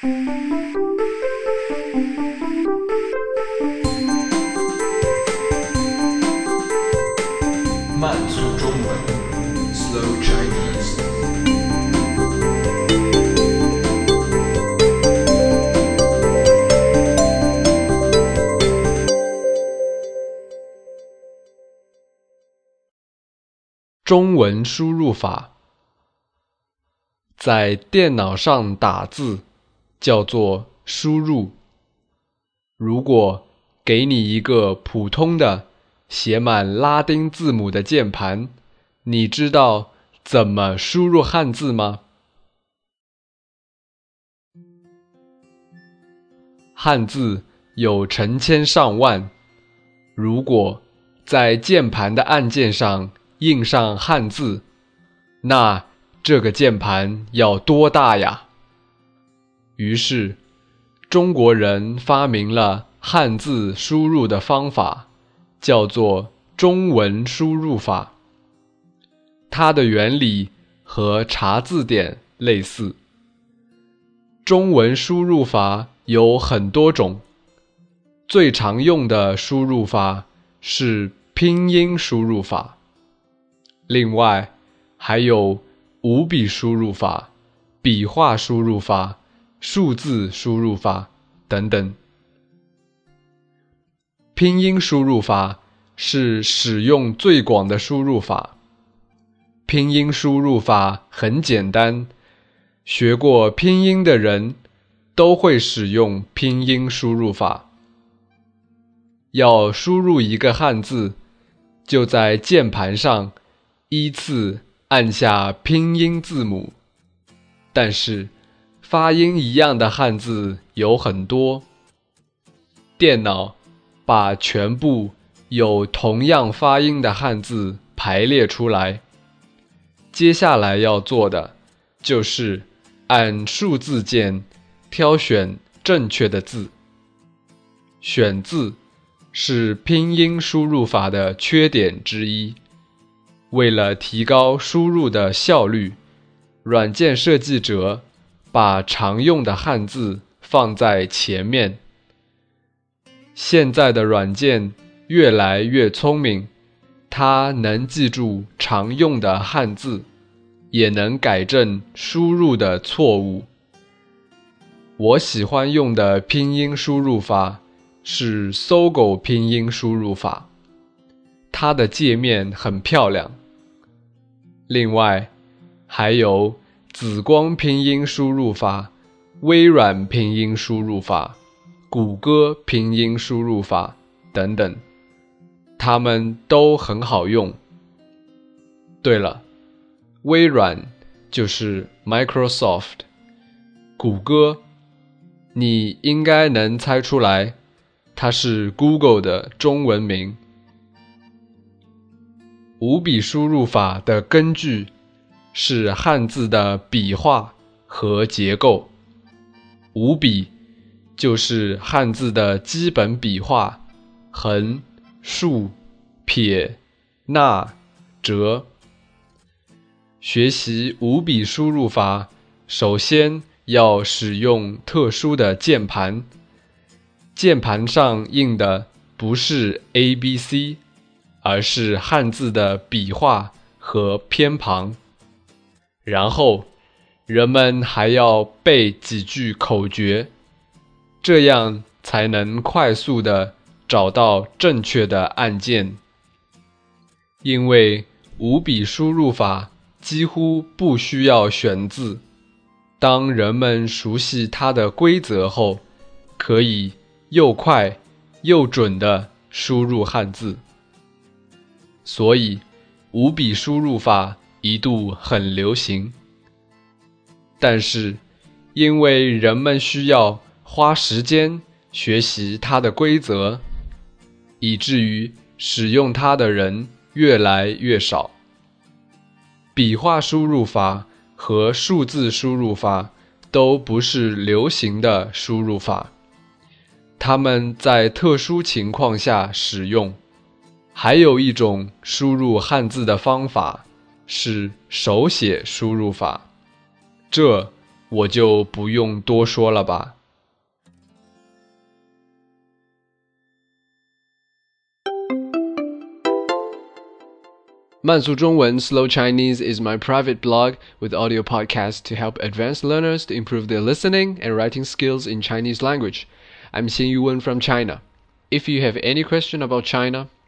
慢速中文，Slow Chinese。中文输入法，在电脑上打字。叫做输入。如果给你一个普通的写满拉丁字母的键盘，你知道怎么输入汉字吗？汉字有成千上万，如果在键盘的按键上印上汉字，那这个键盘要多大呀？于是，中国人发明了汉字输入的方法，叫做中文输入法。它的原理和查字典类似。中文输入法有很多种，最常用的输入法是拼音输入法。另外，还有五笔输入法、笔画输入法、数字输入法等等。拼音输入法是使用最广的输入法。拼音输入法很简单，学过拼音的人都会使用拼音输入法。要输入一个汉字，就在键盘上。依次按下拼音字母，但是发音一样的汉字有很多。电脑把全部有同样发音的汉字排列出来。接下来要做的就是按数字键挑选正确的字。选字是拼音输入法的缺点之一。为了提高输入的效率，软件设计者把常用的汉字放在前面。现在的软件越来越聪明，它能记住常用的汉字，也能改正输入的错误。我喜欢用的拼音输入法是搜狗拼音输入法，它的界面很漂亮。另外，还有紫光拼音输入法、微软拼音输入法、谷歌拼音输入法等等，它们都很好用。对了，微软就是 Microsoft，谷歌，你应该能猜出来，它是 Google 的中文名。五笔输入法的根据是汉字的笔画和结构。五笔就是汉字的基本笔画，横、竖、撇、捺、折。学习五笔输入法，首先要使用特殊的键盘，键盘上印的不是 A、B、C。而是汉字的笔画和偏旁，然后人们还要背几句口诀，这样才能快速的找到正确的按键。因为五笔输入法几乎不需要选字，当人们熟悉它的规则后，可以又快又准的输入汉字。所以，五笔输入法一度很流行。但是，因为人们需要花时间学习它的规则，以至于使用它的人越来越少。笔画输入法和数字输入法都不是流行的输入法，它们在特殊情况下使用。还有一种输入汉字的方法是手写输入法，这 我就不用多说了吧。慢速中文 Slow Chinese is my private blog with audio podcasts to help advanced learners to improve their listening and writing skills in Chinese language. I'm Xin Yuwen from China. If you have any question about China,